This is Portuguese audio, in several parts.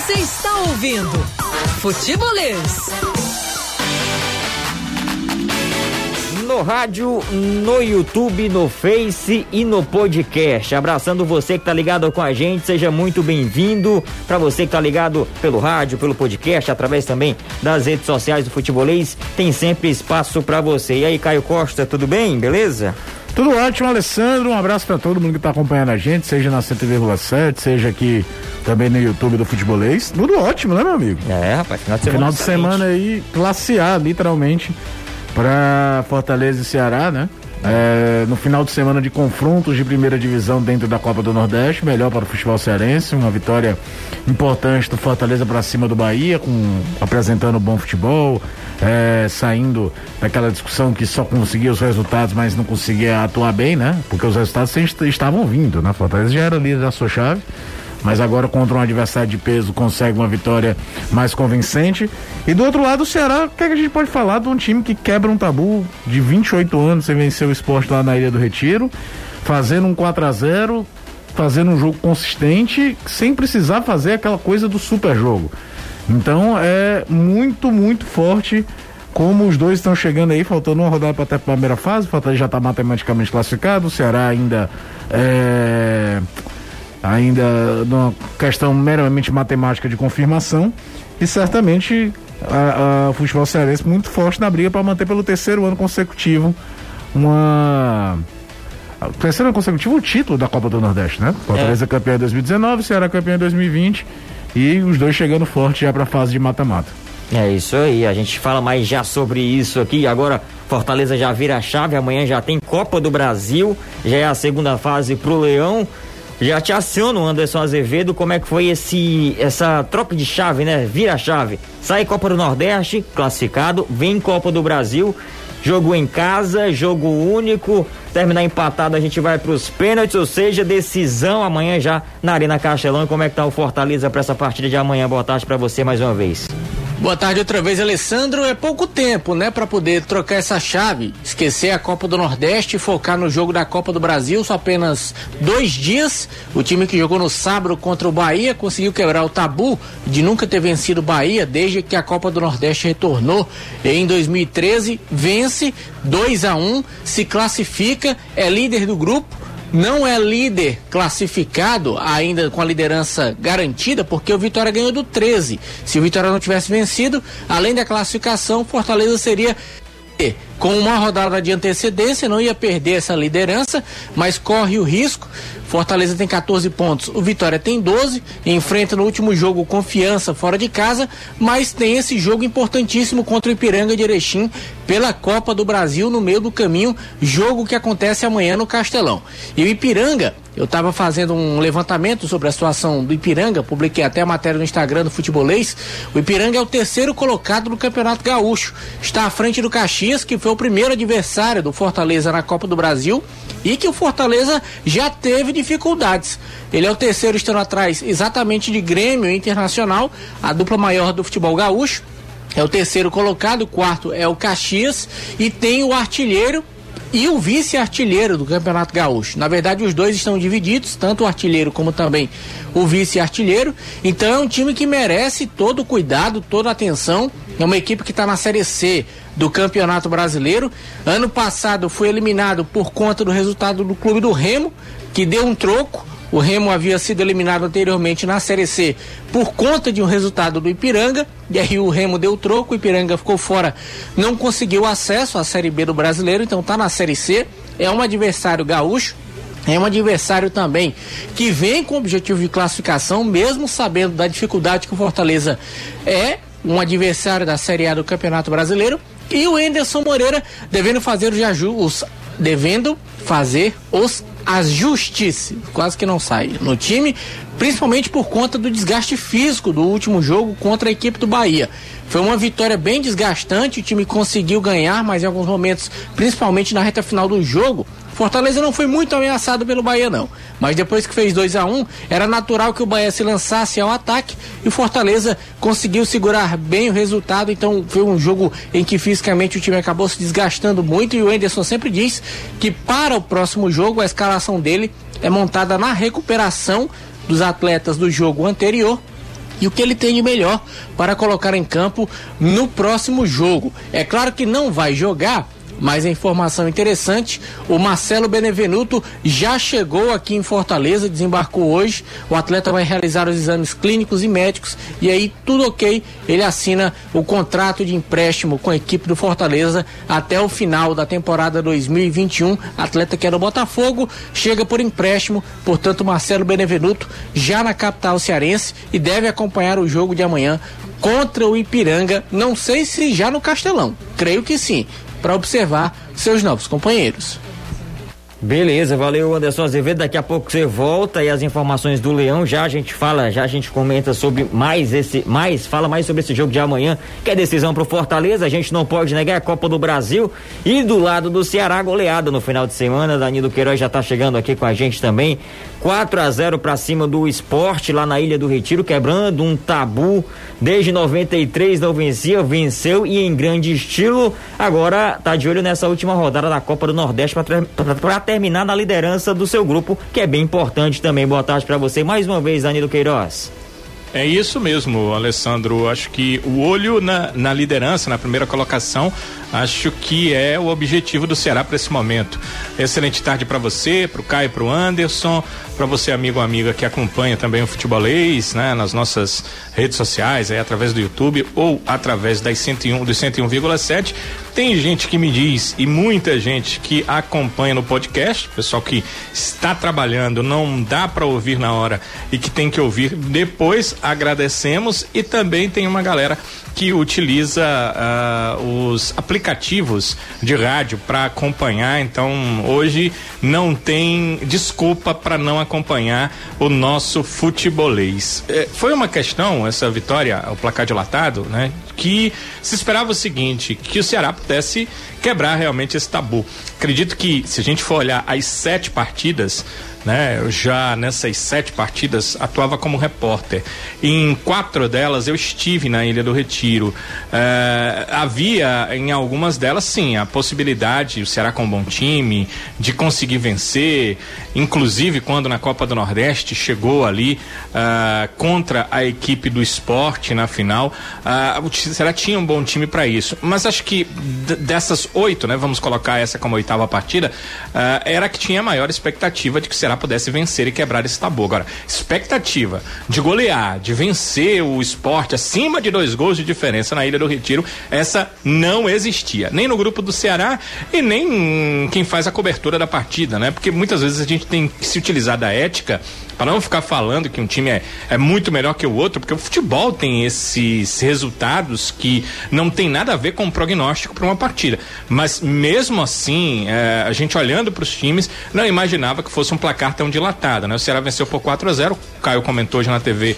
Você está ouvindo Futebolês. No rádio, no YouTube, no Face e no podcast. Abraçando você que tá ligado com a gente, seja muito bem-vindo. Para você que tá ligado pelo rádio, pelo podcast, através também das redes sociais do Futebolês, tem sempre espaço para você. E aí, Caio Costa, tudo bem? Beleza? Tudo ótimo, Alessandro. Um abraço para todo mundo que tá acompanhando a gente, seja na 100,7, seja aqui também no YouTube do Futebolês. Tudo ótimo, né, meu amigo? É, rapaz, final de semana. Final de semana aí, classe A, literalmente, para Fortaleza e Ceará, né? É, no final de semana de confrontos de primeira divisão dentro da Copa do Nordeste, melhor para o futebol cearense, uma vitória importante do Fortaleza para cima do Bahia, com apresentando bom futebol, é, saindo daquela discussão que só conseguia os resultados, mas não conseguia atuar bem, né? Porque os resultados estavam vindo, né? Fortaleza já era líder da sua chave mas agora contra um adversário de peso consegue uma vitória mais convincente. E do outro lado, o Ceará, o que, é que a gente pode falar de um time que quebra um tabu de 28 anos sem vencer o esporte lá na Ilha do Retiro, fazendo um 4 a 0 fazendo um jogo consistente, sem precisar fazer aquela coisa do super jogo. Então é muito, muito forte como os dois estão chegando aí, faltando uma rodada para a primeira fase, o Fortaleza já está matematicamente classificado, o Ceará ainda é, ainda numa questão meramente matemática de confirmação e certamente a, a, o futebol cearense muito forte na briga para manter pelo terceiro ano consecutivo uma terceiro ano consecutivo o título da Copa do Nordeste, né? Fortaleza é. campeão em 2019, Ceará campeão em 2020 e os dois chegando forte já para a fase de mata-mata. É isso aí, a gente fala mais já sobre isso aqui. Agora, Fortaleza já vira a chave, amanhã já tem Copa do Brasil, já é a segunda fase pro Leão. Já te aciono, Anderson Azevedo, como é que foi esse essa troca de chave, né? Vira chave. Sai Copa do Nordeste, classificado, vem Copa do Brasil, jogo em casa, jogo único, terminar empatado a gente vai para os pênaltis, ou seja, decisão amanhã já na Arena Castelão. Como é que tá o Fortaleza para essa partida de amanhã? Boa tarde para você mais uma vez. Boa tarde outra vez, Alessandro. É pouco tempo, né, para poder trocar essa chave, esquecer a Copa do Nordeste e focar no jogo da Copa do Brasil. Só apenas dois dias. O time que jogou no sábado contra o Bahia conseguiu quebrar o tabu de nunca ter vencido o Bahia desde que a Copa do Nordeste retornou em 2013. Vence 2 a 1 um, se classifica, é líder do grupo não é líder classificado ainda com a liderança garantida, porque o Vitória ganhou do 13. Se o Vitória não tivesse vencido, além da classificação, Fortaleza seria com uma rodada de antecedência, não ia perder essa liderança, mas corre o risco. Fortaleza tem 14 pontos, o Vitória tem 12, enfrenta no último jogo confiança fora de casa, mas tem esse jogo importantíssimo contra o Ipiranga de Erechim pela Copa do Brasil no meio do caminho, jogo que acontece amanhã no Castelão. E o Ipiranga eu estava fazendo um levantamento sobre a situação do Ipiranga, publiquei até a matéria no Instagram do Futebolês. O Ipiranga é o terceiro colocado no Campeonato Gaúcho. Está à frente do Caxias, que foi o primeiro adversário do Fortaleza na Copa do Brasil e que o Fortaleza já teve dificuldades. Ele é o terceiro estando atrás exatamente de Grêmio Internacional, a dupla maior do futebol gaúcho. É o terceiro colocado, o quarto é o Caxias e tem o artilheiro e o vice-artilheiro do Campeonato Gaúcho. Na verdade, os dois estão divididos, tanto o artilheiro como também o vice-artilheiro. Então é um time que merece todo o cuidado, toda a atenção. É uma equipe que está na Série C do Campeonato Brasileiro. Ano passado foi eliminado por conta do resultado do Clube do Remo, que deu um troco. O Remo havia sido eliminado anteriormente na Série C por conta de um resultado do Ipiranga. E aí o Remo deu troco, o Ipiranga ficou fora, não conseguiu acesso à Série B do Brasileiro, então está na Série C. É um adversário gaúcho, é um adversário também que vem com objetivo de classificação, mesmo sabendo da dificuldade que o Fortaleza é um adversário da Série A do Campeonato Brasileiro. E o Enderson Moreira devendo fazer os devendo fazer os ajustes, quase que não sai no time, principalmente por conta do desgaste físico do último jogo contra a equipe do Bahia. Foi uma vitória bem desgastante, o time conseguiu ganhar, mas em alguns momentos, principalmente na reta final do jogo, Fortaleza não foi muito ameaçado pelo Bahia, não. Mas depois que fez 2 a 1 um, era natural que o Bahia se lançasse ao ataque e o Fortaleza conseguiu segurar bem o resultado. Então foi um jogo em que fisicamente o time acabou se desgastando muito. E o Enderson sempre diz que para o próximo jogo a escalação dele é montada na recuperação dos atletas do jogo anterior e o que ele tem de melhor para colocar em campo no próximo jogo. É claro que não vai jogar mas a informação interessante: o Marcelo Benevenuto já chegou aqui em Fortaleza, desembarcou hoje. O atleta vai realizar os exames clínicos e médicos e aí tudo ok. Ele assina o contrato de empréstimo com a equipe do Fortaleza até o final da temporada 2021. Atleta que é do Botafogo chega por empréstimo, portanto Marcelo Benevenuto já na capital cearense e deve acompanhar o jogo de amanhã contra o Ipiranga. Não sei se já no Castelão, creio que sim para observar seus novos companheiros. Beleza, valeu Anderson Azevedo. Daqui a pouco você volta e as informações do Leão. Já a gente fala, já a gente comenta sobre mais esse, mais, fala mais sobre esse jogo de amanhã, que é decisão pro Fortaleza. A gente não pode negar a Copa do Brasil. E do lado do Ceará, goleada no final de semana. Danilo Queiroz já tá chegando aqui com a gente também. 4 a 0 para cima do esporte lá na Ilha do Retiro, quebrando um tabu. Desde 93 não vencia, venceu e em grande estilo. Agora tá de olho nessa última rodada da Copa do Nordeste para terminar na liderança do seu grupo, que é bem importante também. Boa tarde para você mais uma vez, Danilo Queiroz. É isso mesmo, Alessandro. Acho que o olho na, na liderança, na primeira colocação, acho que é o objetivo do Ceará para esse momento. Excelente tarde para você, para o Caio, para o Anderson, para você amigo ou amiga que acompanha também o futebolês, né, nas nossas redes sociais, aí através do YouTube ou através das 101 do 101,7. Tem gente que me diz e muita gente que acompanha no podcast, pessoal que está trabalhando, não dá para ouvir na hora e que tem que ouvir depois. Agradecemos e também tem uma galera que utiliza uh, os aplicativos de rádio para acompanhar. Então, hoje não tem desculpa para não acompanhar o nosso futebolês. É, foi uma questão, essa vitória, o placar dilatado, né? Que se esperava o seguinte: que o Ceará pudesse quebrar realmente esse tabu. Acredito que, se a gente for olhar as sete partidas, né? Já nessas sete partidas atuava como repórter. Em quatro delas eu estive na Ilha do Retiro. É, havia em algumas delas sim a possibilidade, o Ceará com um bom time, de conseguir vencer. Inclusive quando na Copa do Nordeste chegou ali uh, contra a equipe do esporte na final, uh, o Ceará tinha um bom time para isso. Mas acho que dessas oito, né? Vamos colocar essa como oitava partida, era que tinha maior expectativa de que o Ceará Ceará pudesse vencer e quebrar esse tabu. Agora, expectativa de golear, de vencer o esporte acima de dois gols de diferença na Ilha do Retiro, essa não existia. Nem no grupo do Ceará e nem quem faz a cobertura da partida, né? Porque muitas vezes a gente tem que se utilizar da ética para não ficar falando que um time é, é muito melhor que o outro, porque o futebol tem esses resultados que não tem nada a ver com o prognóstico para uma partida. Mas mesmo assim, é, a gente olhando para os times, não imaginava que fosse um placar tão dilatado, né? O Ceará venceu por 4 a 0 o Caio comentou hoje na TV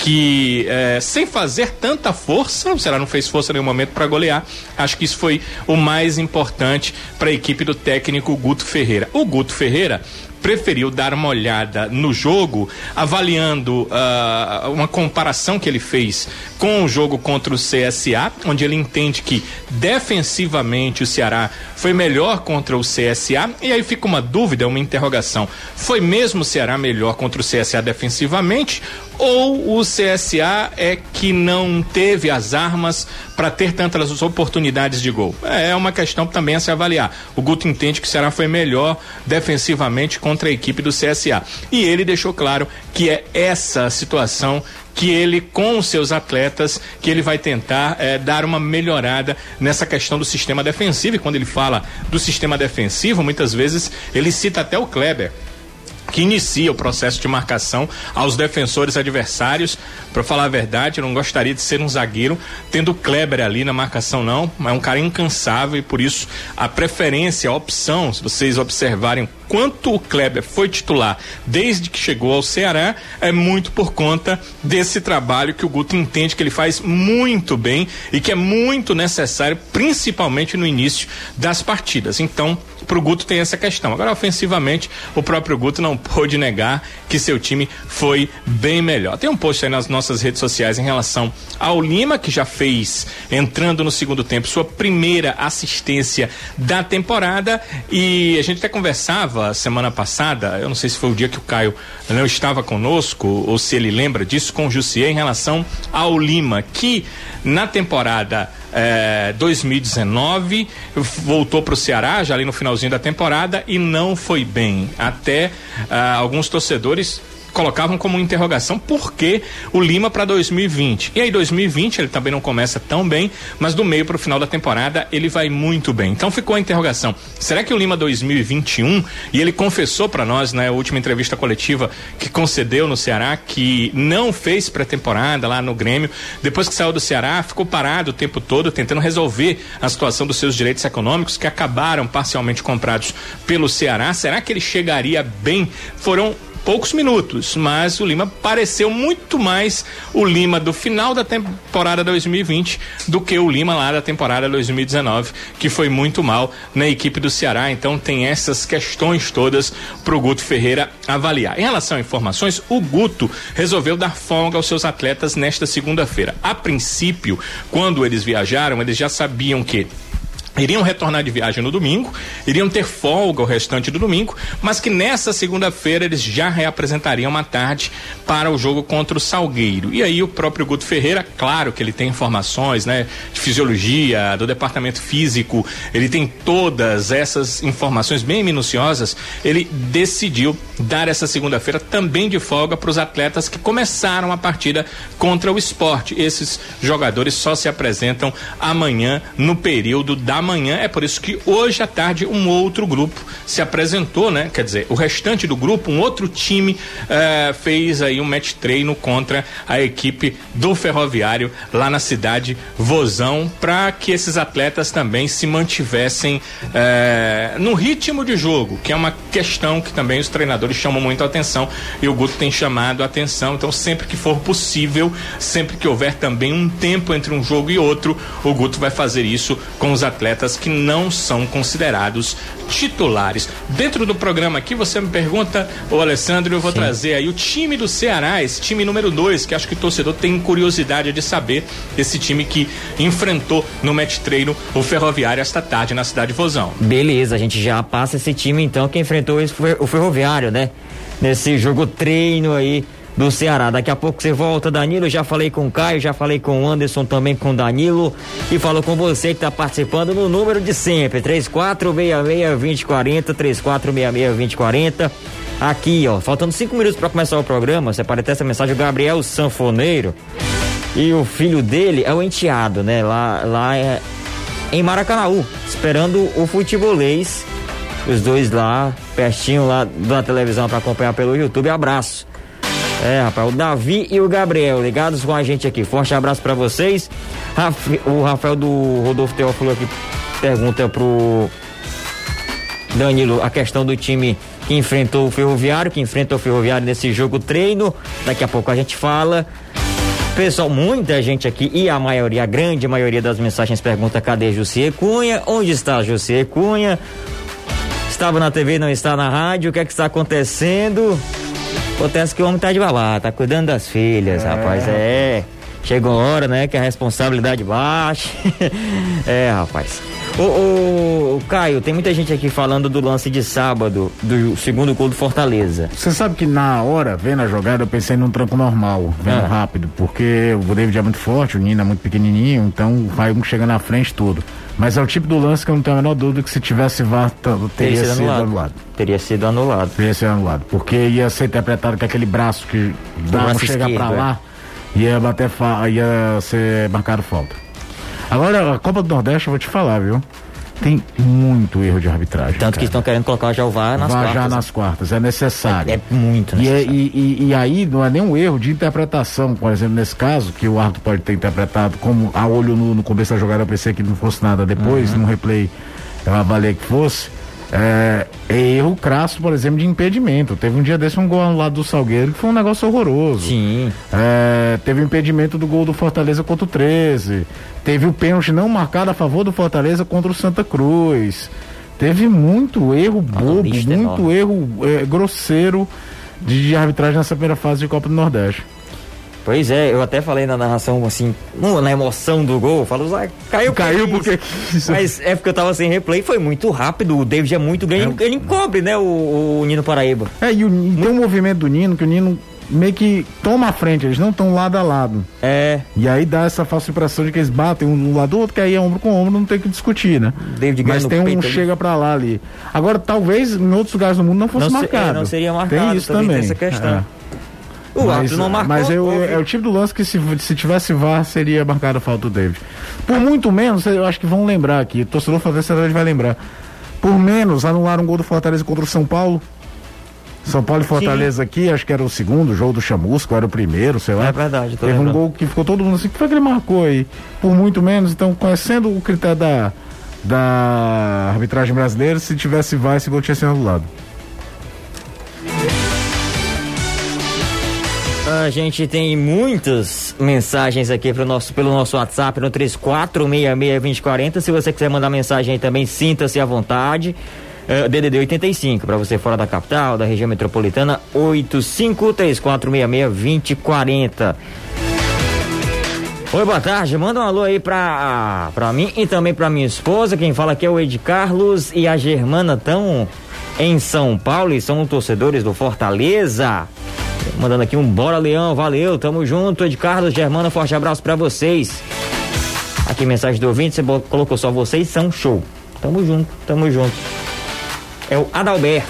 que é, sem fazer tanta força, o Ceará não fez força em nenhum momento para golear. Acho que isso foi o mais importante para a equipe do técnico Guto Ferreira. O Guto Ferreira preferiu dar uma olhada no jogo, avaliando uh, uma comparação que ele fez com o jogo contra o CSA, onde ele entende que defensivamente o Ceará foi melhor contra o CSA. E aí fica uma dúvida, uma interrogação: foi mesmo o Ceará melhor contra o CSA defensivamente? Ou o CSA é que não teve as armas para ter tantas oportunidades de gol? É uma questão também a se avaliar. O Guto entende que o Ceará foi melhor defensivamente contra a equipe do CSA. E ele deixou claro que é essa situação que ele, com os seus atletas, que ele vai tentar é, dar uma melhorada nessa questão do sistema defensivo. E quando ele fala do sistema defensivo, muitas vezes ele cita até o Kleber que inicia o processo de marcação aos defensores adversários. Para falar a verdade, eu não gostaria de ser um zagueiro tendo Kleber ali na marcação, não. É um cara incansável e por isso a preferência, a opção, se vocês observarem quanto o Kleber foi titular desde que chegou ao Ceará, é muito por conta desse trabalho que o Guto entende que ele faz muito bem e que é muito necessário, principalmente no início das partidas. Então, pro Guto tem essa questão. Agora, ofensivamente, o próprio Guto não pôde negar que seu time foi bem melhor. Tem um post aí nas nossas redes sociais em relação ao Lima, que já fez, entrando no segundo tempo, sua primeira assistência da temporada. E a gente até conversava falava semana passada, eu não sei se foi o dia que o Caio não estava conosco, ou se ele lembra disso, com o Jussier em relação ao Lima, que na temporada eh, 2019 voltou para o Ceará, já ali no finalzinho da temporada, e não foi bem. Até ah, alguns torcedores colocavam como interrogação por que o Lima para 2020. E aí 2020 ele também não começa tão bem, mas do meio para o final da temporada ele vai muito bem. Então ficou a interrogação: será que o Lima 2021 e ele confessou para nós na né, última entrevista coletiva que concedeu no Ceará que não fez pré-temporada lá no Grêmio, depois que saiu do Ceará, ficou parado o tempo todo tentando resolver a situação dos seus direitos econômicos que acabaram parcialmente comprados pelo Ceará. Será que ele chegaria bem? Foram poucos minutos, mas o Lima pareceu muito mais o Lima do final da temporada 2020 do que o Lima lá da temporada 2019, que foi muito mal na equipe do Ceará. Então tem essas questões todas para o Guto Ferreira avaliar. Em relação a informações, o Guto resolveu dar folga aos seus atletas nesta segunda-feira. A princípio, quando eles viajaram, eles já sabiam que iriam retornar de viagem no domingo, iriam ter folga o restante do domingo, mas que nessa segunda-feira eles já reapresentariam uma tarde para o jogo contra o Salgueiro. E aí o próprio Guto Ferreira, claro que ele tem informações, né, de fisiologia, do departamento físico, ele tem todas essas informações bem minuciosas, ele decidiu dar essa segunda-feira também de folga para os atletas que começaram a partida contra o esporte. Esses jogadores só se apresentam amanhã no período da amanhã. É por isso que hoje à tarde um outro grupo se apresentou, né? Quer dizer, o restante do grupo, um outro time eh, fez aí um match treino contra a equipe do Ferroviário lá na cidade Vozão, para que esses atletas também se mantivessem eh, no ritmo de jogo, que é uma questão que também os treinadores chamam muito a atenção e o Guto tem chamado a atenção. Então, sempre que for possível, sempre que houver também um tempo entre um jogo e outro, o Guto vai fazer isso com os atletas atletas que não são considerados titulares. Dentro do programa aqui, você me pergunta, ô Alessandro, eu vou Sim. trazer aí o time do Ceará, esse time número 2, que acho que o torcedor tem curiosidade de saber, esse time que enfrentou no match treino o Ferroviário esta tarde na cidade de Vozão. Beleza, a gente já passa esse time então que enfrentou o Ferroviário, né? Nesse jogo treino aí do Ceará. Daqui a pouco você volta, Danilo. Já falei com o Caio, já falei com o Anderson, também com o Danilo. E falou com você que está participando no número de sempre: 3466-2040, 3466-2040. Aqui, ó, faltando cinco minutos para começar o programa. Você ter essa mensagem: o Gabriel Sanfoneiro. E o filho dele é o enteado, né? Lá, lá é em Maracanaú, esperando o futebolês. Os dois lá, pertinho lá da televisão para acompanhar pelo YouTube. Abraço. É, rapaz, o Davi e o Gabriel ligados com a gente aqui. Forte abraço para vocês. O Rafael do Rodolfo Teófilo aqui pergunta pro Danilo a questão do time que enfrentou o Ferroviário, que enfrentou o Ferroviário nesse jogo treino. Daqui a pouco a gente fala. Pessoal, muita gente aqui e a maioria, a grande maioria das mensagens pergunta cadê Jussier Cunha? Onde está Jussier Cunha? Estava na TV, não está na rádio, o que é que está acontecendo? Acontece que o homem tá de balada, tá cuidando das filhas, é. rapaz. É. Chegou a hora, né, que a responsabilidade baixa. é, rapaz. Ô, ô, ô, Caio, tem muita gente aqui falando do lance de sábado, do segundo gol do Fortaleza. Você sabe que na hora, vendo a jogada, eu pensei num tranco normal, vendo ah. rápido, porque o David é muito forte, o Nino é muito pequenininho, então vai um chegando na frente tudo. Mas é o tipo do lance que eu não tenho a menor dúvida que se tivesse VAR teria, sido, sido anulado. anulado. Teria sido anulado. Teria sido anulado. Porque ia ser interpretado que aquele braço que dá chegar para lá, ia bater ia ser marcado falta. Agora, a Copa do Nordeste, eu vou te falar, viu? Tem muito erro de arbitragem. Tanto cara. que estão querendo colocar já o VAR nas VAR quartas. já nas quartas, é necessário. É, é muito necessário. E, e, e, aí não é nem um erro de interpretação, por exemplo, nesse caso, que o árbitro pode ter interpretado como a olho no, no começo da jogada, eu pensei que não fosse nada depois, uhum. no replay eu avaliei que fosse. É, é, erro crasso, por exemplo, de impedimento. Teve um dia desse um gol ao lado do Salgueiro que foi um negócio horroroso. Sim. É, teve o impedimento do gol do Fortaleza contra o 13. Teve o pênalti não marcado a favor do Fortaleza contra o Santa Cruz. Teve muito erro bobo, muito enorme. erro é, grosseiro de, de arbitragem nessa primeira fase de Copa do Nordeste. Pois é, eu até falei na narração, assim, na emoção do gol, falo, ah, caiu, Caiu que porque isso?" Mas é porque eu tava sem replay, foi muito rápido, o David é muito grande, ele encobre, né, o, o Nino Paraíba. É, e, o, e tem um movimento do Nino que o Nino meio que toma a frente, eles não estão lado a lado. É, E aí dá essa falsa impressão de que eles batem um no lado do outro, que aí é ombro com ombro, não tem que discutir, né? David Mas tem um peito chega pra lá ali. Agora, talvez em outros lugares do mundo não fosse Não se- é, marcado. não seria marcado, Tem isso também também. tem essa questão. É. o mas, árbitro não marcou. mas eu- é o tipo do lance que se, se tivesse VAR seria marcado a falta do David. Por muito menos, eu acho que vão lembrar aqui, o torcedor Fortaleza vai lembrar. Por menos, anularam um gol do Fortaleza contra o São Paulo. São Paulo e Fortaleza aqui, acho que era o segundo jogo do Chamusco, era o primeiro, sei lá. É verdade, Teve um lembrando. gol que ficou todo mundo assim, que foi que ele marcou aí? Por muito menos, então conhecendo o critério da, da arbitragem brasileira, se tivesse VAR, esse gol tinha sido anulado. A gente tem muitas mensagens aqui pro nosso, pelo nosso WhatsApp no 34662040. Se você quiser mandar mensagem aí também, sinta-se à vontade. Eh, DDD 85, para você fora da capital, da região metropolitana, 8534662040. Oi, boa tarde. Manda um alô aí pra, pra mim e também pra minha esposa. Quem fala aqui é o Ed Carlos e a Germana estão em São Paulo e são torcedores do Fortaleza. Mandando aqui um bora leão, valeu, tamo junto, Ed Carlos, Germana, forte abraço pra vocês. Aqui mensagem do ouvinte, você colocou só vocês, são show. Tamo junto, tamo junto. É o Adalberto.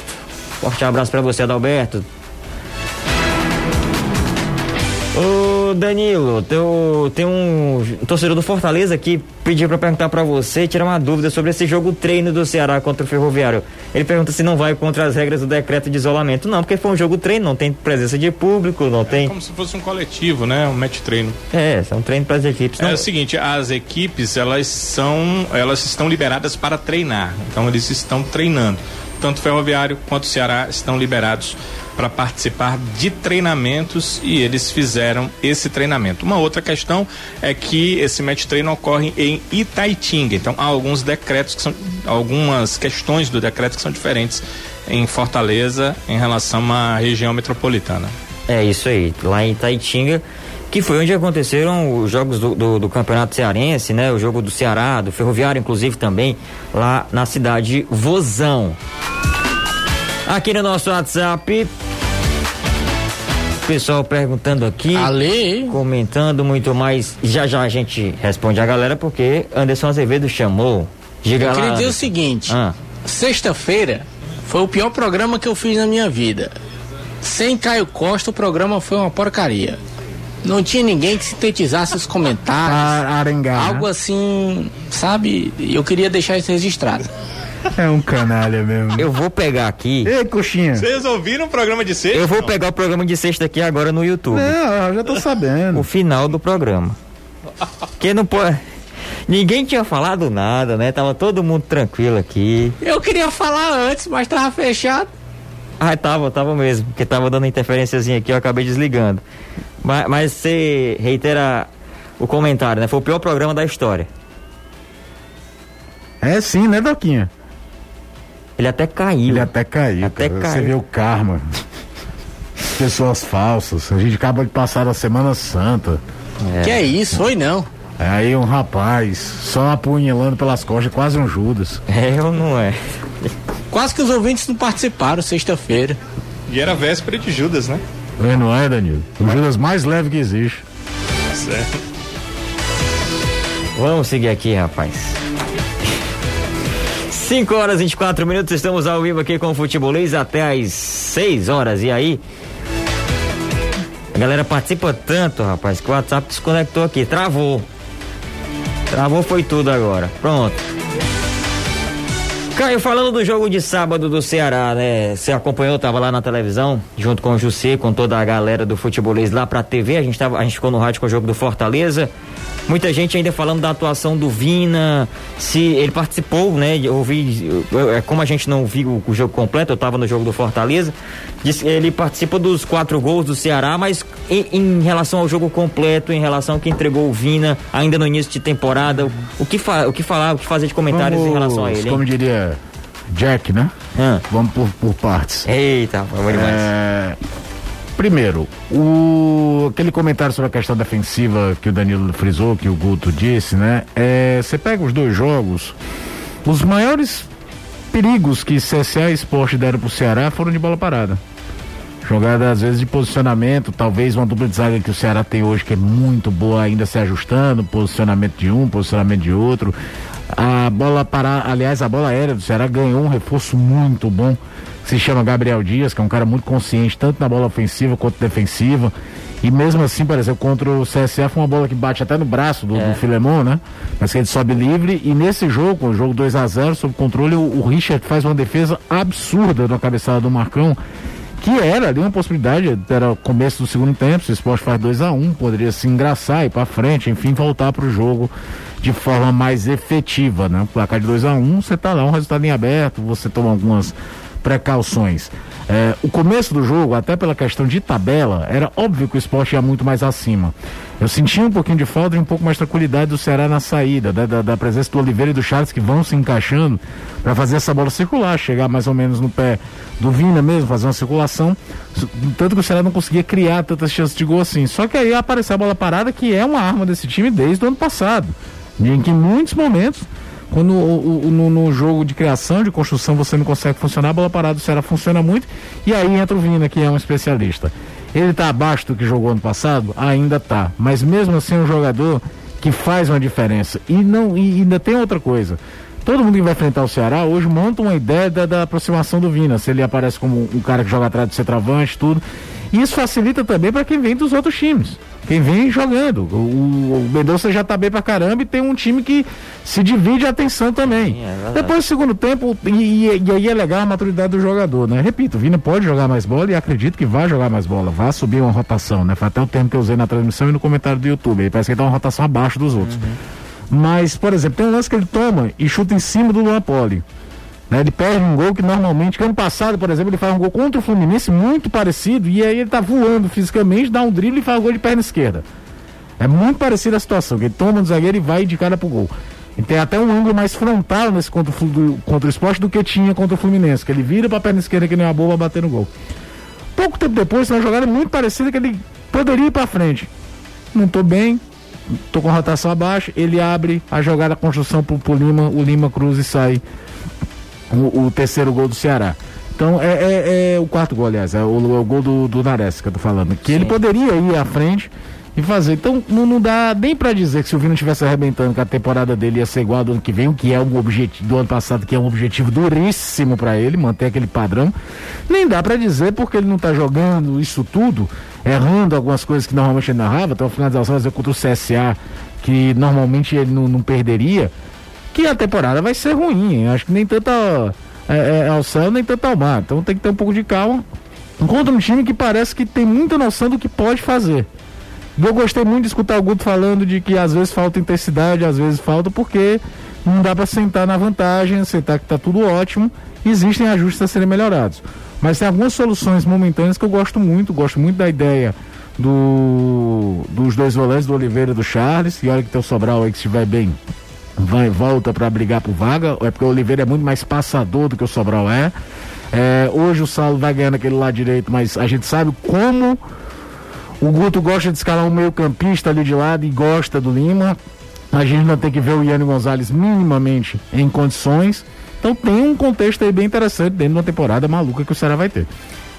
Forte abraço pra você, Adalberto. Ô Danilo, teu, tem um torcedor do Fortaleza que pediu pra perguntar pra você, tirar uma dúvida sobre esse jogo treino do Ceará contra o Ferroviário. Ele pergunta se não vai contra as regras do decreto de isolamento. Não, porque foi um jogo treino, não tem presença de público, não tem. Como se fosse um coletivo, né? Um match treino. É, é um treino para as equipes. Não, É o seguinte, as equipes, elas são, elas estão liberadas para treinar. Então eles estão treinando. Tanto Ferroviário quanto Ceará estão liberados para participar de treinamentos e eles fizeram esse treinamento. Uma outra questão é que esse match treino ocorre em Itaitinga. Então há alguns decretos que são algumas questões do decreto que são diferentes em Fortaleza em relação à região metropolitana. É isso aí, lá em Itaitinga, que foi onde aconteceram os jogos do, do, do Campeonato Cearense, né? O jogo do Ceará, do Ferroviário, inclusive também, lá na cidade Vozão. Aqui no nosso WhatsApp, pessoal perguntando aqui, Ale, comentando muito mais. Já já a gente responde a galera porque Anderson Azevedo chamou. Diga eu lá. queria dizer o seguinte: Ah, sexta-feira foi o pior programa que eu fiz na minha vida. Sem Caio Costa, o programa foi uma porcaria. Não tinha ninguém que sintetizasse os comentários. Arengar. Algo assim, sabe? Eu queria deixar isso registrado. É um canalha mesmo. eu vou pegar aqui. Ei, coxinha. Vocês ouviram o programa de sexta? Eu vou pegar o programa de sexta aqui agora no YouTube. Não, eu já tô sabendo. o final do programa. Que não pode. Ninguém tinha falado nada, né? Tava todo mundo tranquilo aqui. Eu queria falar antes, mas tava fechado. Ah, tava, tava mesmo, porque tava dando interferênciazinha aqui, eu acabei desligando. Mas, mas você reitera o comentário, né? Foi o pior programa da história. É sim, né, Doquinha? Ele até caiu. Ele até caiu. Até cara. caiu. Você vê o karma. Pessoas falsas. A gente acaba de passar a Semana Santa. Que é isso? Foi não. Aí um rapaz só apunhalando pelas costas, quase um Judas. É ou não é? Quase que os ouvintes não participaram sexta-feira. E era véspera de Judas, né? É, não é, Danilo? O Judas mais leve que existe. Certo. Vamos seguir aqui, rapaz. 5 horas e 24 minutos, estamos ao vivo aqui com o Futebolês até às 6 horas. E aí? A galera participa tanto, rapaz, que o WhatsApp desconectou aqui. Travou. Travou foi tudo agora. Pronto. Caio, falando do jogo de sábado do Ceará, né? Você acompanhou, tava lá na televisão, junto com o José, com toda a galera do futebolês lá pra TV. A gente, tava, a gente ficou no rádio com o jogo do Fortaleza. Muita gente ainda falando da atuação do Vina, se ele participou, né? Eu ouvi, eu- é, como a gente não viu o jogo completo, eu tava no jogo do Fortaleza. Disse, ele participa dos quatro gols do Ceará, mas em, em relação ao jogo completo, em relação ao que entregou o Vina ainda no início de temporada, o, o que, fa, o que falar, o que fazer de comentários em relação a ele, hein? Como diria Jack, né? Ah. Vamos por, por partes. Eita, foi bom demais. É, Primeiro, o, aquele comentário sobre a questão defensiva que o Danilo frisou, que o Guto disse, né? É, você pega os dois jogos, os maiores perigos que CSA e Esporte deram pro Ceará foram de bola parada. Jogada às vezes de posicionamento, talvez uma dupla de zaga que o Ceará tem hoje que é muito boa ainda se ajustando, posicionamento de um, posicionamento de outro. A bola para, aliás, a bola aérea do Ceará ganhou um reforço muito bom, se chama Gabriel Dias, que é um cara muito consciente, tanto na bola ofensiva quanto defensiva. E mesmo assim, por exemplo, contra o CSA foi uma bola que bate até no braço do, é. do Filemon, né? Mas que ele sobe livre. E nesse jogo, o jogo 2 a 0 sob controle, o, o Richard faz uma defesa absurda na cabeçada do Marcão que era ali uma possibilidade, era o começo do segundo tempo, se o esporte faz 2 a 1 um, poderia se engraçar, ir para frente, enfim, voltar para o jogo de forma mais efetiva, né? Placar de 2 a 1 um, você tá lá, um resultado em aberto, você toma algumas precauções. É, o começo do jogo, até pela questão de tabela, era óbvio que o esporte ia muito mais acima. Eu senti um pouquinho de falta e um pouco mais tranquilidade do Ceará na saída, né? da, da, presença do Oliveira e do Charles que vão se encaixando para fazer essa bola circular, chegar mais ou menos no pé do Vina mesmo, fazer uma circulação. Tanto que o Ceará não conseguia criar tantas chances de gol assim. Só que aí apareceu a bola parada, que é uma arma desse time desde o ano passado. Em que em muitos momentos quando o, o, no, no, jogo de criação, de construção, você não consegue funcionar, a bola parada do Ceará funciona muito. E aí entra o Vina, que é um especialista. Ele está abaixo do que jogou ano passado? Ainda está. Mas mesmo assim é um jogador que faz uma diferença. E não e ainda tem outra coisa. Todo mundo que vai enfrentar o Ceará hoje monta uma ideia da, da aproximação do Vina. Se ele aparece como um cara que joga atrás do centroavante, tudo. E isso facilita também para quem vem dos outros times quem vem jogando. O, o Mendonça já tá bem pra caramba e tem um time que se divide a atenção também. É Depois do segundo tempo, e, e, e, aí é legal a maturidade do jogador, né? Repito, o Vina pode jogar mais bola e acredito que vai jogar mais bola, vai subir uma rotação, né? Foi até o termo que eu usei na transmissão e no comentário do YouTube. Ele parece que ele tá uma rotação abaixo dos outros. Uhum. Mas, por exemplo, tem um lance que ele toma e chuta em cima do Luan Poli. Né? Ele perde um gol que normalmente, que ano passado, por exemplo, ele faz um gol contra o Fluminense muito parecido, e aí ele tá voando fisicamente, dá um drible e faz um gol de perna esquerda. É muito parecida a situação, que ele toma do zagueiro e vai de cara pro gol. E tem até um ângulo mais frontal nesse contra o, contra o esporte do que tinha contra o Fluminense, que ele vira pra perna esquerda que nem a boba bater no gol. Pouco tempo depois, uma jogada muito parecida que ele poderia ir pra frente. Não tô bem, tô com rotação abaixo, ele abre a jogada, a construção pro, pro Lima, o Lima cruz e sai o, o terceiro gol do Ceará. Então é, é, é, o quarto gol, aliás, é o, é o gol do, do Nares que eu tô falando. Que Sim. ele poderia ir à frente e fazer. Então não, não dá nem para dizer que se o Vino estivesse arrebentando que a temporada dele ia ser igual do ano que vem, o que é um objetivo do ano passado, que é um objetivo duríssimo para ele, manter aquele padrão. Nem dá para dizer porque ele não tá jogando isso tudo, errando algumas coisas que normalmente ele narrava, então a finalização contra o CSA, que normalmente ele não, não perderia que a temporada vai ser ruim. Acho que nem tanto é, é, ao céu, nem tanto ao mar. Então tem que ter um pouco de calma. Encontra um time que parece que tem muita noção do que pode fazer. Eu gostei muito de escutar o Guto falando de que às vezes falta intensidade, às vezes falta porque não dá para sentar na vantagem, sentar que tá tudo ótimo. Existem ajustes a serem melhorados. Mas tem algumas soluções momentâneas que eu gosto muito. Gosto muito da ideia do, dos dois volantes, do Oliveira e do Charles. E olha que tem o Sobral aí que estiver bem vai volta para brigar por vaga, é porque o Oliveira é muito mais passador do que o Sobral é. é hoje o Saulo vai ganhando aquele lado direito, mas a gente sabe como o Guto gosta de escalar um meio campista ali de lado e gosta do Lima. A gente ainda tem que ver o Iane Gonzalez minimamente em condições. Então tem um contexto aí bem interessante dentro de uma temporada maluca que o Ceará vai ter.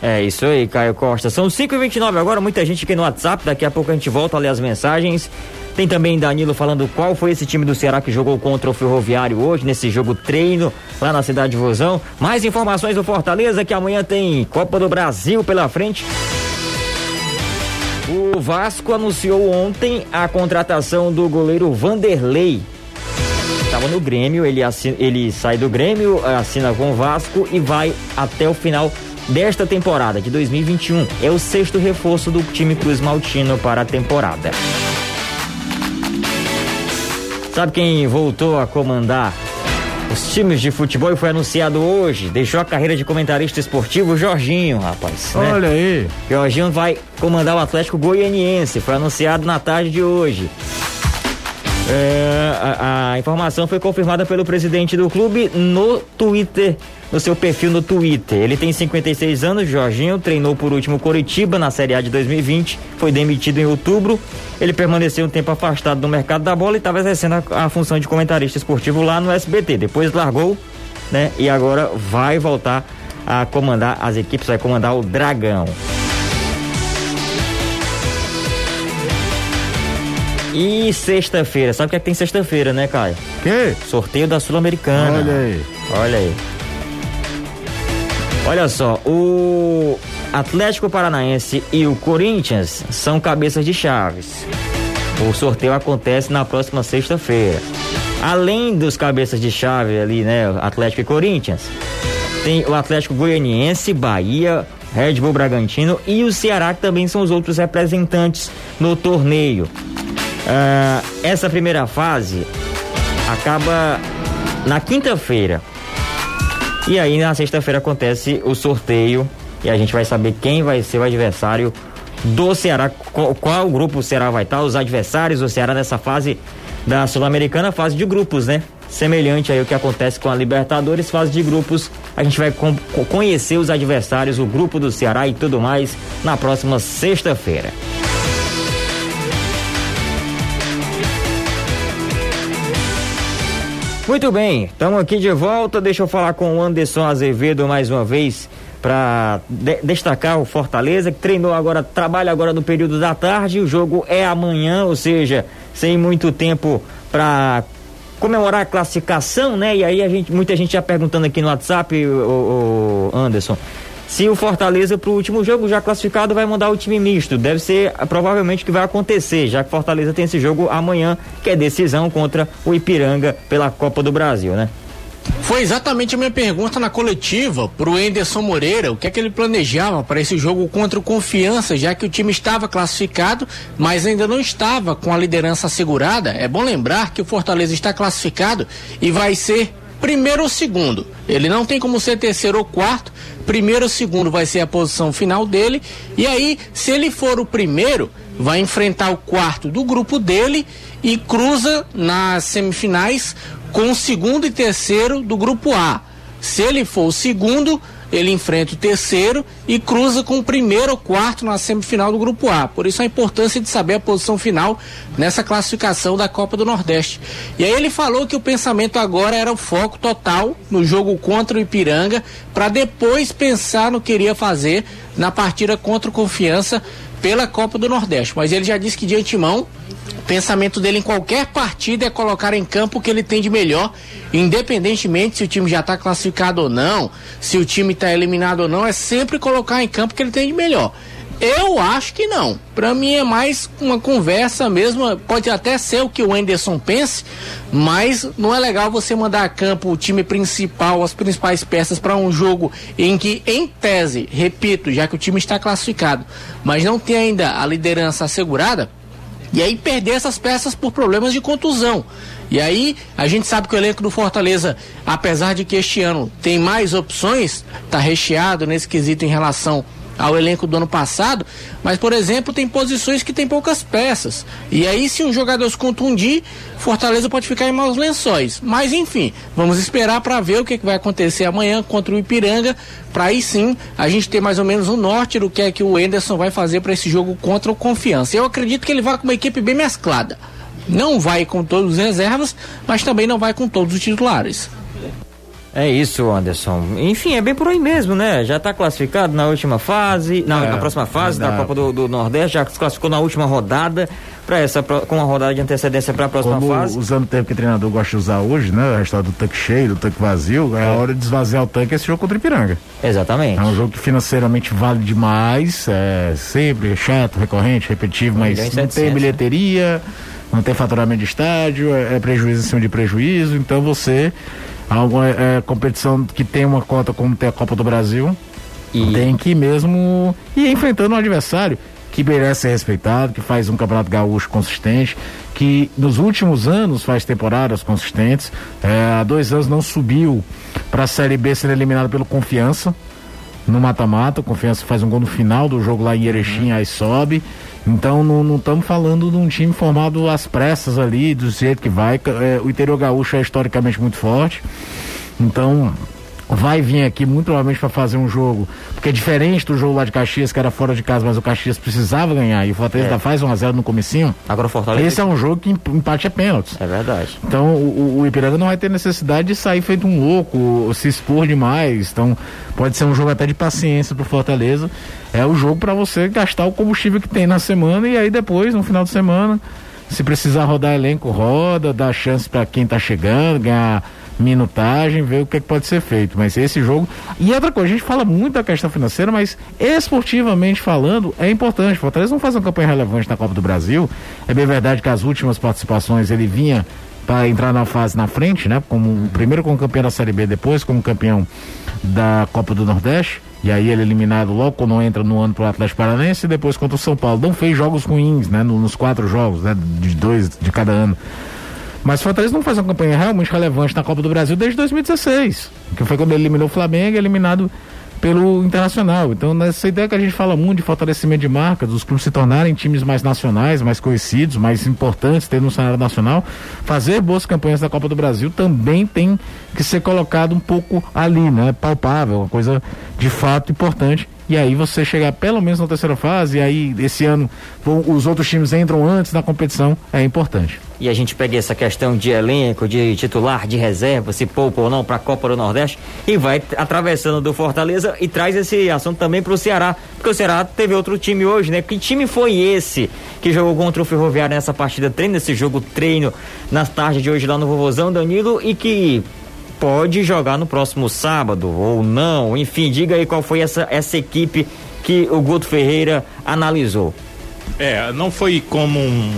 É isso aí, Caio Costa. São 5h29 agora, muita gente aqui no WhatsApp. Daqui a pouco a gente volta a ler as mensagens. Tem também Danilo falando qual foi esse time do Ceará que jogou contra o Ferroviário hoje, nesse jogo treino lá na cidade de Vozão. Mais informações do Fortaleza que amanhã tem Copa do Brasil pela frente. O Vasco anunciou ontem a contratação do goleiro Vanderlei. Estava no Grêmio, ele, assina, ele sai do Grêmio, assina com o Vasco e vai até o final desta temporada de 2021. É o sexto reforço do time Cruz Maltino para a temporada. Sabe quem voltou a comandar os times de futebol e foi anunciado hoje? Deixou a carreira de comentarista esportivo Jorginho, rapaz. Né? Olha aí. Jorginho vai comandar o Atlético Goianiense. Foi anunciado na tarde de hoje. É, a, a, informação foi confirmada pelo presidente do clube no Twitter, no seu perfil no Twitter. Ele tem 56 anos, Jorginho, treinou por último Coritiba na Série A de 2020, foi demitido em outubro. Ele permaneceu um tempo afastado do mercado da bola e estava exercendo a, a função de comentarista esportivo lá no SBT. Depois largou, né? E agora vai voltar a comandar as equipes, vai comandar o Dragão. E sexta-feira, sabe o que, é que tem sexta-feira, né, Caio? Que? Sorteio da Sul-Americana. Olha aí. Olha aí. Olha só, o Atlético Paranaense e o Corinthians são cabeças de chaves. O sorteio acontece na próxima sexta-feira. Além dos cabeças de chave ali, né, Atlético e Corinthians, tem o Atlético Goianiense, Bahia, Red Bull Bragantino e o Ceará, que também são os outros representantes no torneio. Uh, essa primeira fase acaba na quinta-feira. E aí na sexta-feira acontece o sorteio e a gente vai saber quem vai ser o adversário do Ceará, qual, qual grupo o Ceará vai estar, os adversários do Ceará nessa fase da Sul-Americana, fase de grupos, né? Semelhante aí o que acontece com a Libertadores, fase de grupos. A gente vai conhecer os adversários, o grupo do Ceará e tudo mais na próxima sexta-feira. Muito bem, estamos aqui de volta. Deixa eu falar com o Anderson Azevedo mais uma vez para de destacar o Fortaleza, que treinou agora, trabalha agora no período da tarde. O jogo é amanhã, ou seja, sem muito tempo para comemorar a classificação, né? E aí a gente, muita gente já perguntando aqui no WhatsApp, o, o Anderson, se o Fortaleza para o último jogo já classificado vai mandar o time misto. Deve ser provavelmente o que vai acontecer, já que Fortaleza tem esse jogo amanhã, que é decisão contra o Ipiranga pela Copa do Brasil, né? Foi exatamente a minha pergunta na coletiva pro Enderson Moreira, o que é que ele planejava para esse jogo contra o Confiança, já que o time estava classificado, mas ainda não estava com a liderança assegurada. É bom lembrar que o Fortaleza está classificado e vai ser primeiro ou segundo. Ele não tem como ser terceiro ou quarto. Primeiro ou segundo vai ser a posição final dele. E aí, se ele for o primeiro, vai enfrentar o quarto do grupo dele e cruza nas semifinais com o segundo e terceiro do grupo A. Se ele for o segundo, ele enfrenta o terceiro e cruza com o primeiro ou quarto na semifinal do grupo A. Por isso a importância de saber a posição final nessa classificação da Copa do Nordeste. E aí ele falou que o pensamento agora era o foco total no jogo contra o Ipiranga, para depois pensar no que iria fazer na partida contra o Confiança pela Copa do Nordeste. Mas ele já disse que de antemão pensamento dele em qualquer partida é colocar em campo o que ele tem de melhor, independentemente se o time já está classificado ou não, se o time está eliminado ou não, é sempre colocar em campo o que ele tem de melhor. Eu acho que não. Para mim é mais uma conversa mesmo. Pode até ser o que o Anderson pense, mas não é legal você mandar a campo o time principal, as principais peças para um jogo em que, em tese, repito, já que o time está classificado, mas não tem ainda a liderança assegurada e aí perder essas peças por problemas de contusão. E aí a gente sabe que o elenco do Fortaleza, apesar de que este ano tem mais opções, está recheado nesse quesito em relação ao elenco do ano passado, mas, por exemplo, tem posições que tem poucas peças. E aí, se um jogador se contundir, Fortaleza pode ficar em maus lençóis. Mas, enfim, vamos esperar para ver o que, que, vai acontecer amanhã contra o Ipiranga, para aí sim a gente ter mais ou menos o um norte do que é que o Enderson vai fazer para esse jogo contra o Confiança. Eu acredito que ele vai com uma equipe bem mesclada. Não vai com todos os reservas, mas também não vai com todos os titulares. É isso, Anderson. Enfim, é bem por aí mesmo, né? Já está classificado na última fase, na, é, na próxima fase da Copa do, do, Nordeste, já se classificou na última rodada, para essa com uma rodada de antecedência para a próxima Como, fase. Usando o tempo que o treinador gosta de usar hoje, né? A história do tanque cheio, do tanque vazio, é, a hora de esvaziar o tanque esse jogo contra o Ipiranga. Exatamente. É um jogo que financeiramente vale demais, é sempre chato, recorrente, repetitivo, mas não tem né? bilheteria, não tem faturamento de estádio, é, é prejuízo em cima de prejuízo, então você alguma é, competição que tem uma cota como tem a Copa do Brasil, e... tem que mesmo ir enfrentando um adversário que merece ser respeitado, que faz um campeonato gaúcho consistente, que nos últimos anos faz temporadas consistentes. É, há dois anos não subiu para a Série B sendo eliminado pelo Confiança. No mata-mata. Confiança faz um gol no final do jogo lá em Erechim, uhum. aí sobe. Então não estamos falando de um time formado às pressas ali, do jeito que vai. É, o interior gaúcho é historicamente muito forte. Então vai vir aqui muito provavelmente para fazer um jogo, porque é diferente do jogo lá de Caxias, que era fora de casa, mas o Caxias precisava ganhar, e o Fortaleza é. faz 1x0 no comecinho. Agora o Fortaleza... Esse é um jogo que empate é pênalti. É verdade. Então o, o Ipiranga não vai ter necessidade de sair feito um louco, se expor demais, então pode ser um jogo até de paciência pro Fortaleza. É o jogo para você gastar o combustível que tem na semana e aí depois, no final de semana, se precisar rodar elenco, roda, dá chance para quem tá chegando, ganhar minutagem, ver o que, é que, pode ser feito. Mas esse jogo. E outra coisa, a gente fala muito da questão financeira, mas esportivamente falando, é importante. O Fortaleza não faz uma campanha relevante na Copa do Brasil. É bem verdade que as últimas participações ele vinha para entrar na fase na frente, né? Como primeiro como campeão da Série B, depois como campeão da Copa do Nordeste. E aí ele é eliminado logo quando entra no ano pro Atlético Paranaense e depois contra o São Paulo. Não fez jogos ruins, né? Nos quatro jogos, né? De dois de cada ano. Mas o Fortaleza não faz uma campanha realmente relevante na Copa do Brasil desde 2016, que foi quando ele eliminou o Flamengo, eliminado pelo Internacional. Então, nessa ideia que a gente fala muito de fortalecimento de marca, dos clubes se tornarem times mais nacionais, mais conhecidos, mais importantes, ter no cenário nacional, fazer boas campanhas da Copa do Brasil também tem que ser colocado um pouco ali, né? Palpável, uma coisa de fato importante e aí você chegar pelo menos na terceira fase, e aí esse ano os outros times entram antes na competição, é importante. E a gente pega essa questão de elenco, de titular, de reserva, se poupa ou não para a Copa do Nordeste, e vai atravessando do Fortaleza e traz esse assunto também para o Ceará, porque o Ceará teve outro time hoje, né? Que time foi esse que jogou contra o Ferroviário nessa partida treino, nesse jogo treino nas tardes de hoje lá no Vovozão, Danilo, e que pode jogar no próximo sábado ou não. Enfim, diga aí qual foi essa, essa equipe que o Guto Ferreira analisou. É, não foi como um,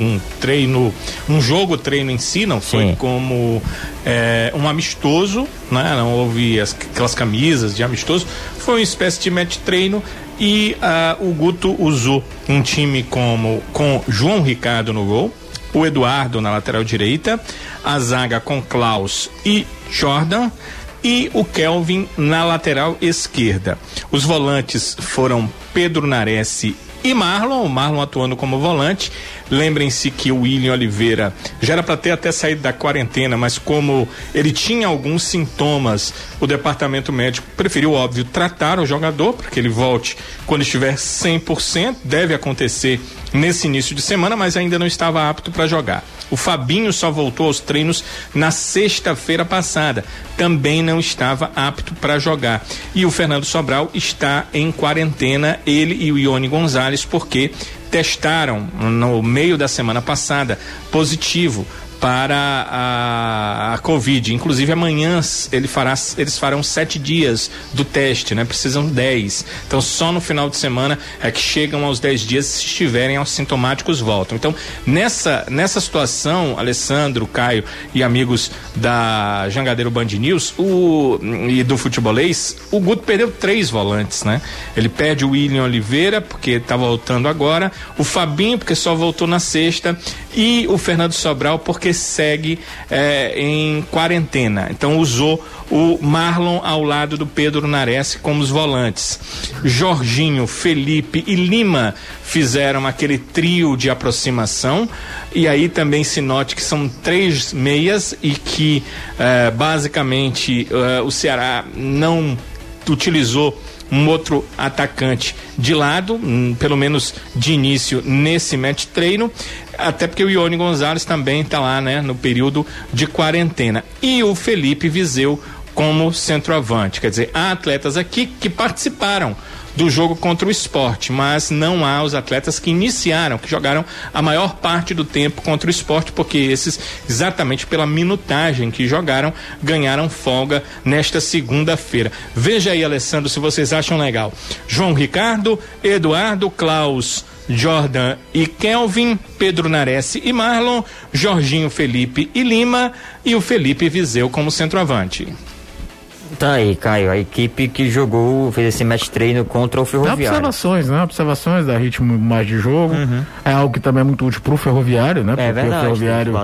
um, um, treino, um jogo treino em si, não foi Sim. como é, um amistoso, né? Não houve as, aquelas camisas de amistoso, foi uma espécie de match treino e uh, o Guto usou um time como com João Ricardo no gol, o Eduardo na lateral direita, a zaga com Klaus e Jordan e o Kelvin na lateral esquerda. Os volantes foram Pedro Nares e Marlon, o Marlon atuando como volante. Lembrem-se que o William Oliveira já era para ter até saído da quarentena, mas como ele tinha alguns sintomas, o departamento médico preferiu, óbvio, tratar o jogador para que ele volte quando estiver 100%. Deve acontecer nesse início de semana, mas ainda não estava apto para jogar. O Fabinho só voltou aos treinos na sexta-feira passada. Também não estava apto para jogar. E o Fernando Sobral está em quarentena, ele e o Ione Gonzalez, porque testaram no meio da semana passada positivo para a, a Covid. Inclusive amanhã ele fará, eles farão sete dias do teste, né? Precisam dez. Então só no final de semana é que chegam aos dez dias se estiverem assintomáticos voltam. Então nessa nessa situação, Alessandro, Caio e amigos da Jangadeiro Band News o, e do futebolês, o Guto perdeu três volantes, né? Ele perde o William Oliveira porque está voltando agora, o Fabinho porque só voltou na sexta e o Fernando Sobral porque segue é, em quarentena. Então usou o Marlon ao lado do Pedro Nares como os volantes. Jorginho, Felipe e Lima fizeram aquele trio de aproximação. E aí também se note que são três meias e que é, basicamente é, o Ceará não utilizou um outro atacante de lado, hum, pelo menos de início nesse match treino, até porque o Ione Gonzalez também está lá, né, no período de quarentena. E o Felipe Viseu como centroavante, quer dizer, há atletas aqui que participaram do jogo contra o esporte, mas não há os atletas que iniciaram, que jogaram a maior parte do tempo contra o esporte, porque esses, exatamente pela minutagem que jogaram, ganharam folga nesta segunda-feira. Veja aí, Alessandro, se vocês acham legal. João Ricardo, Eduardo, Klaus. Jordan e Kelvin, Pedro Nares e Marlon, Jorginho Felipe e Lima e o Felipe Viseu como centroavante. Tá aí, Caio. A equipe que jogou, fez esse match treino contra o Ferroviário. Observações, né? Observações da ritmo mais de jogo. Uhum. É algo que também é muito útil pro Ferroviário, né? É verdade, o Ferroviário,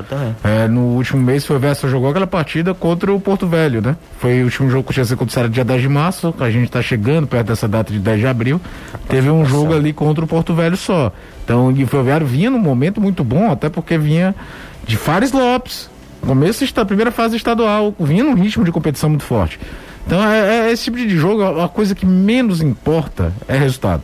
é, no último mês, o Ferroviário jogou aquela partida contra o Porto Velho, né? Foi o último jogo que tinha sido contra o dia 10 de março. A gente tá chegando perto dessa data de 10 de abril. Teve um jogo ali contra o Porto Velho só. Então, o Ferroviário vinha num momento muito bom, até porque vinha de Fares Lopes. Começo da primeira fase estadual, vinha num ritmo de competição muito forte. Então, é, é esse tipo de jogo, a coisa que menos importa é resultado.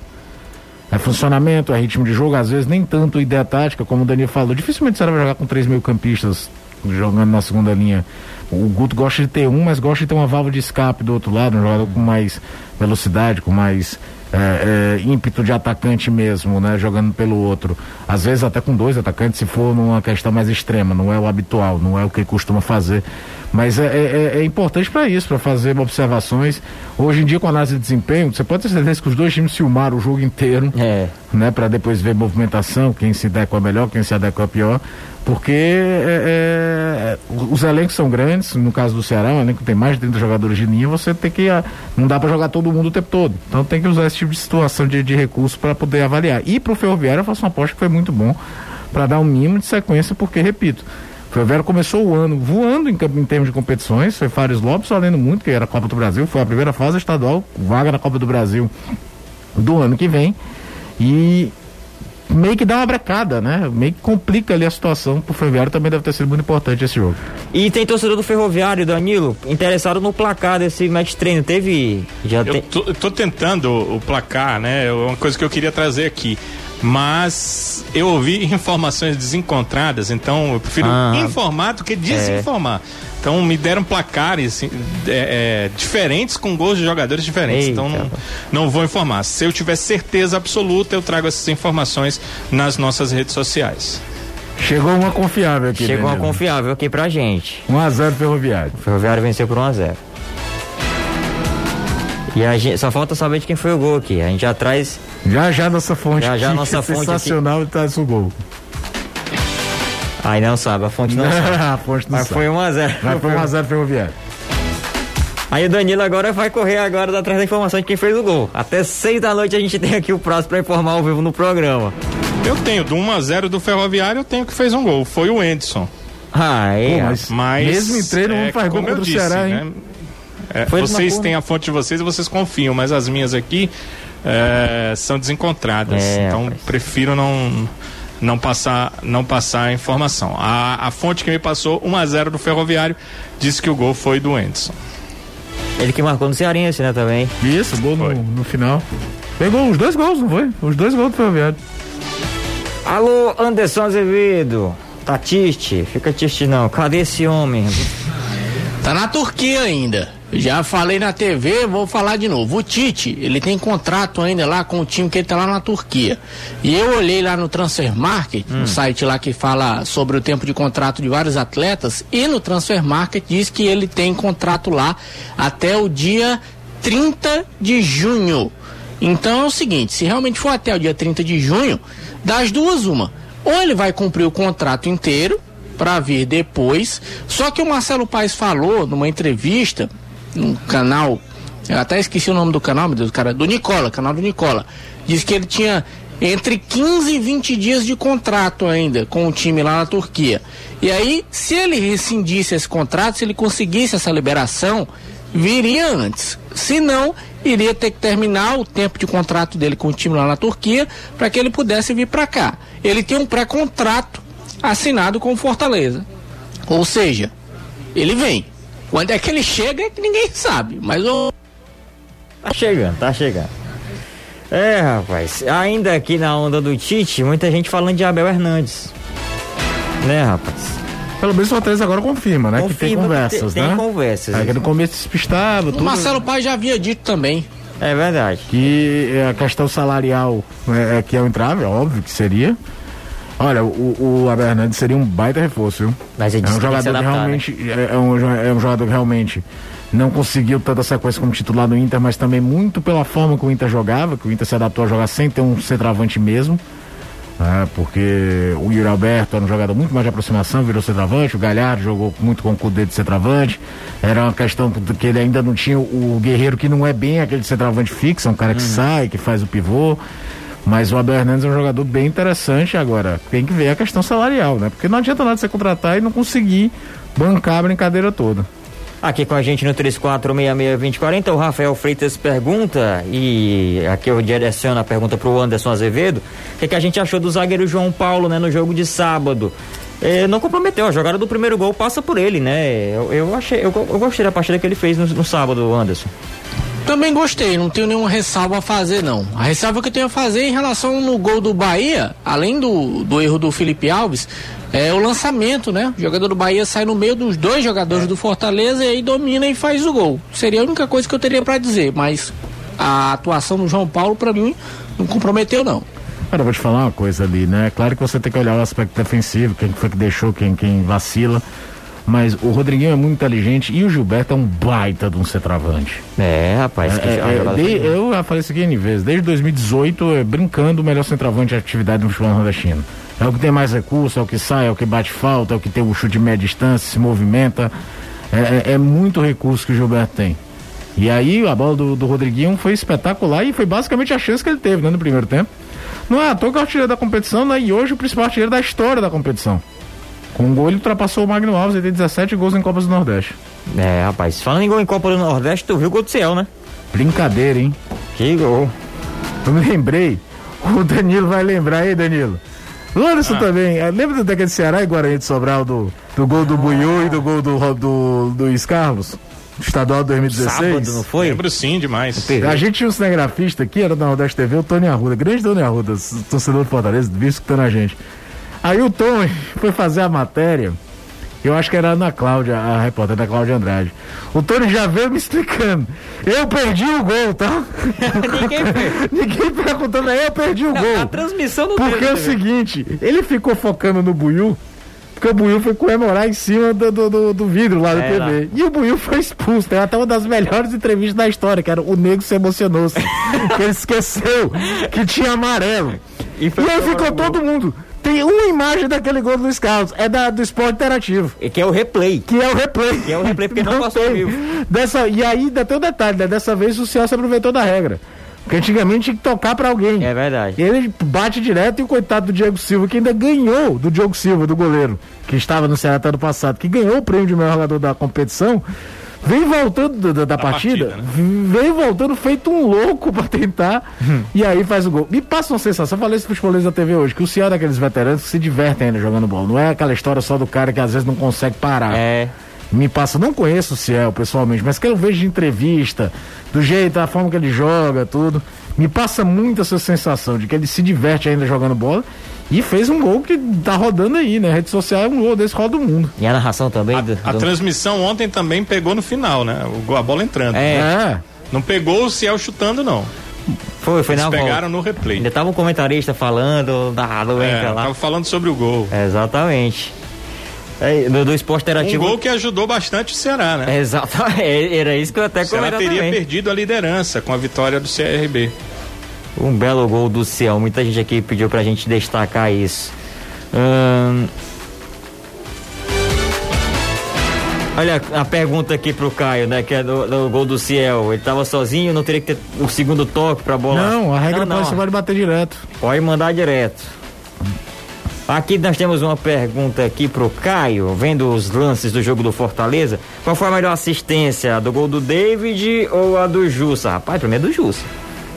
É funcionamento, é ritmo de jogo, às vezes nem tanto ideia tática, como o Daniel falou. Dificilmente vai jogar com três mil campistas jogando na segunda linha. O Guto gosta de ter um, mas gosta de ter uma válvula de escape do outro lado, um jogador com mais velocidade, com mais é, é, ímpeto de atacante mesmo, né? Jogando pelo outro. Às vezes até com dois atacantes, se for numa questão mais extrema, não é o habitual, não é o que costuma fazer. Mas é, é, é importante para isso, para fazer observações. Hoje em dia, com análise de desempenho, você pode ter certeza que os dois times filmaram o jogo inteiro, É. né? Para depois ver movimentação, quem se adequa melhor, quem se adequa pior. Porque é, é, os elencos são grandes, no caso do Ceará, um elenco tem mais de 30 jogadores de linha, você tem que. ah, Não dá para jogar todo mundo o tempo todo. Então tem que usar esse tipo de situação de, de recurso para poder avaliar. E pro Ferroviário eu faço uma aposta que foi muito bom para dar um mínimo de sequência, porque, repito, o Ferroviário começou o ano voando em, em termos de competições, foi Fares Lopes valendo muito, que era a Copa do Brasil, foi a primeira fase estadual, vaga na Copa do Brasil do ano que vem. E meio que dá uma brecada, né? Meio que complica ali a situação pro Ferroviário, também deve ter sido muito importante esse jogo. E tem torcedor do Ferroviário, Danilo, interessado no placar desse match treino. Teve. Já Eu tem. tô, eu tô tentando o placar, né? É uma coisa que eu queria trazer aqui. Mas eu ouvi informações desencontradas, então eu prefiro Ah. informar do que desinformar. Então me deram placares assim, é, é, diferentes com gols de jogadores diferentes. Eita, então não, não vou informar. Se eu tiver certeza absoluta, eu trago essas informações nas nossas redes sociais. Chegou uma confiável aqui. Chegou uma Danilo. confiável aqui pra gente. 1x0 Ferroviário. O Ferroviário venceu por 1x0. E a gente, só falta saber de quem foi o gol aqui. A gente já traz. Já já nossa fonte. Já, já nossa é fonte aqui. Sensacional e traz o gol. Ai, não sabe, a fonte não sabe. a fonte não Mas sabe. foi 1x0. Vai foi 1x0 Ferroviário. Aí o Danilo agora vai correr agora atrás da informação de quem fez o gol. Até 6 da noite a gente tem aqui o prazo pra informar ao vivo no programa. Eu tenho do 1 a 0 do Ferroviário, eu tenho que fez um gol. Foi o Endson. Ah, é. Pô, mas, Mas mesmo em treino, é, não faz gol como eu contra o disse, Ceará, hein? né? É, Foi vocês uma têm a fonte de vocês e vocês confiam, mas as minhas aqui é, são desencontradas. É, então rapaz. prefiro não não passar não passar a informação. A, a fonte que me passou 1 a 0 do Ferroviário disse que o gol foi do Endson. Ele que marcou no Cearense, né, também. Isso, gol no, no final. Pegou os dois gols, não foi? Os dois gols do Ferroviário. Alô, Anderson Azevedo. Tá triste? Fica triste não. Cadê esse homem? Tá na Turquia ainda. Já falei na TV, vou falar de novo. O Tite, ele tem contrato ainda lá com o time que ele tá lá na Turquia. E eu olhei lá no Transfer Market, um site lá que fala sobre o tempo de contrato de vários atletas, e no Transfer Market diz que ele tem contrato lá até o dia 30 de junho. Então é o seguinte, se realmente for até o dia 30 de junho, das duas uma. Ou ele vai cumprir o contrato inteiro para vir depois. Só que o Marcelo Paes falou numa entrevista num canal, eu até esqueci o nome do canal, meu Deus, cara, do Nicola, canal do Nicola. Diz que ele tinha entre 15 e 20 dias de contrato ainda com o time lá na Turquia. E aí, se ele rescindisse esse contrato, se ele conseguisse essa liberação, viria antes. Se não, iria ter que terminar o tempo de contrato dele com o time lá na Turquia para que ele pudesse vir para cá. Ele tem um pré-contrato assinado com o Fortaleza. Ou seja, ele vem. Quando é que ele chega é que ninguém sabe. Mas o Tá chegando, tá chegando. É, rapaz. Ainda aqui na onda do Tite, muita gente falando de Abel Hernandes. Né, rapaz? Pelo menos o Fortaleza agora confirma, né? que tem Confirma que conversas, tem- né? tem conversas. É, que no começo despistava, o tudo. Marcelo Paz já havia dito também. É verdade. Que a questão salarial é, é que é o entrave, é óbvio que seria. Olha, o, o Abel Hernandes seria um baita reforço, viu? Mas É um jogador que adaptar, né? realmente é, é um, é um jogador que realmente não conseguiu tanta sequência como titular no Inter, mas também muito pela forma que o Inter jogava, que o Inter se adaptou a jogar sem ter um centroavante mesmo. né? porque o Yuri Alberto era um jogador muito mais de aproximação, virou centroavante, o Galhardo jogou muito com o Cudê de centroavante, era uma questão que ele ainda não tinha o Guerreiro que não é bem aquele centroavante fixo, é um cara que sai, que faz o pivô, mas o Abel Hernandes é um jogador bem interessante agora, tem que ver a questão salarial, né? Porque não adianta nada você contratar e não conseguir bancar a brincadeira toda. Aqui com a gente no 3466-2040, o Rafael Freitas pergunta, e aqui eu direciono a pergunta para o Anderson Azevedo, o que, que, a gente achou do zagueiro João Paulo, né, no jogo de sábado? É, não comprometeu, a jogada do primeiro gol passa por ele, né? Eu, eu achei, eu, eu, gostei da partida que ele fez no, no sábado, Anderson. Também gostei, não tenho nenhuma ressalva a fazer, não. A ressalva que eu tenho a fazer em relação no gol do Bahia, além do, do erro do Felipe Alves, é o lançamento, né? O jogador do Bahia sai no meio dos dois jogadores é. do Fortaleza e aí domina e faz o gol. Seria a única coisa que eu teria para dizer, mas a atuação do João Paulo, para mim, não comprometeu, não. Cara, eu vou te falar uma coisa ali, né? Claro que você tem que olhar o aspecto defensivo, quem foi que deixou, quem, quem vacila. Mas o Rodriguinho é muito inteligente e o Gilberto é um baita de um centroavante. É, rapaz. É, é, de, eu já falei isso aqui N vezes. Desde 2018, é, brincando, o melhor centroavante de atividade no futebol nordestino. É o que tem mais recurso, é o que sai, é o que bate falta, é o que tem o chute de média distância, se movimenta. É, é, é muito recurso que o Gilberto tem. E aí a bola do, do Rodriguinho foi espetacular e foi basicamente a chance que ele teve né, no primeiro tempo. Não é à toa que é o artilheiro da competição, né? E hoje o principal artilheiro da história da competição. Com um gol ele ultrapassou o Magno Alves, ele tem 17 gols em Copas do Nordeste. É, rapaz, falando em gol em Copa do Nordeste, tu viu o gol do Ciel, né? Brincadeira, hein? Que gol. Eu me lembrei. O Danilo vai lembrar aí, Danilo. O Anderson ah. também. É, lembra daquele Ceará e Guarani de Sobral do, do gol do ah. Buiú e do gol do, do, do Luiz Carlos? Estadual 2016. Sábado, não foi? Lembro sim, demais. A gente tinha um cinegrafista aqui, era da Nordeste TV, o Tony Arruda, grande Tony Arruda, torcedor do Fortaleza, visto que tá na gente. Aí o Tom foi fazer a matéria. Eu acho que era a Ana Cláudia, a repórter da Cláudia Andrade. O Tony já veio me explicando. Eu perdi o gol, tá? Ninguém, Ninguém perguntando, aí eu perdi o não, gol. A transmissão não Porque é o seguinte, ele ficou focando no Buiu, porque o Buiu foi comemorar em cima do, do, do vidro lá do é, TV. Lá. E o Buiu foi expulso. Tem até uma das melhores entrevistas da história, que era o nego se emocionou. -se, que ele esqueceu que tinha amarelo. E, e aí ficou todo mundo. Tem uma imagem daquele gol do Luiz Carlos, é da, do esporte interativo. E que é o replay. Que é o replay. Que é o replay porque não, não passou vivo. Dessa, e aí ainda tem um detalhe, né? Dessa vez o Celso aproveitou da regra. Porque antigamente tinha que tocar para alguém. É verdade. Ele bate direto e o coitado do Diego Silva, que ainda ganhou do Diogo Silva, do goleiro, que estava no Ceará ano passado, que ganhou o prêmio de melhor jogador da competição, Vem voltando da, da partida, partida né? vem voltando feito um louco pra tentar, hum. e aí faz o gol. Me passa uma sensação, falei isso pros futebolês da TV hoje, que o Ciel é daqueles veteranos que se divertem ainda jogando bola. Não é aquela história só do cara que às vezes não consegue parar. É. Me passa, não conheço o Ciel pessoalmente, mas que eu vejo de entrevista, do jeito, da forma que ele joga, tudo. Me passa muito essa sensação de que ele se diverte ainda jogando bola e fez um gol que tá rodando aí, né? rede social é um gol desse roda o mundo. E a narração também? A, do, a transmissão ontem também pegou no final, né? O, a bola entrando. É. é. Não pegou o Ciel chutando, não. Foi, foi Eles na pegaram volta. no replay. Ainda tava um comentarista falando da é, lá. Tava falando sobre o gol. É, exatamente. É, do, do esporte interativo. Um gol que ajudou bastante o Ceará, né? É, era isso que eu até comentei. O Ceará teria também. perdido a liderança com a vitória do CRB. Um belo gol do Ciel. Muita gente aqui pediu pra gente destacar isso. Hum... Olha a pergunta aqui pro Caio, né? Que é do, do gol do Ciel. Ele tava sozinho, não teria que ter o segundo toque pra bola. Não, a regra não, não. pode, pode bater direto. Pode mandar direto. Aqui nós temos uma pergunta aqui pro Caio, vendo os lances do jogo do Fortaleza. Qual foi a melhor assistência? Do gol do David ou a do Jussa? Rapaz, pra mim é do Jussa.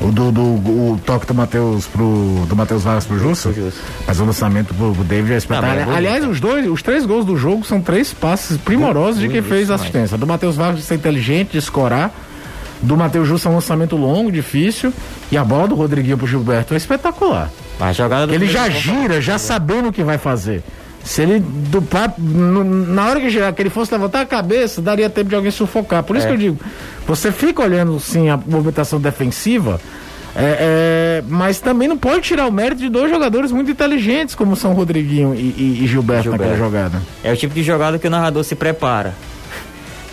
O do, do o toque do Matheus pro do Matheus Vargas pro Justo, mas o lançamento pro, pro David é espetacular. Ah, é Aliás, os dois, os três gols do jogo são três passes primorosos de quem fez a assistência. Do Matheus Vargas ser inteligente, de escorar. Do Matheus Justo é um lançamento longo, difícil. E a bola do Rodriguinho pro Gilberto é espetacular. A jogada Ele já gira, já sabendo o que vai fazer. Se ele do na hora que, girar, que ele fosse levantar a cabeça, daria tempo de alguém sufocar. Por isso é. que eu digo, você fica olhando sim a movimentação defensiva, é, é, mas também não pode tirar o mérito de dois jogadores muito inteligentes, como são Rodriguinho e, e, e Gilberto, Gilberto naquela jogada. É o tipo de jogada que o narrador se prepara.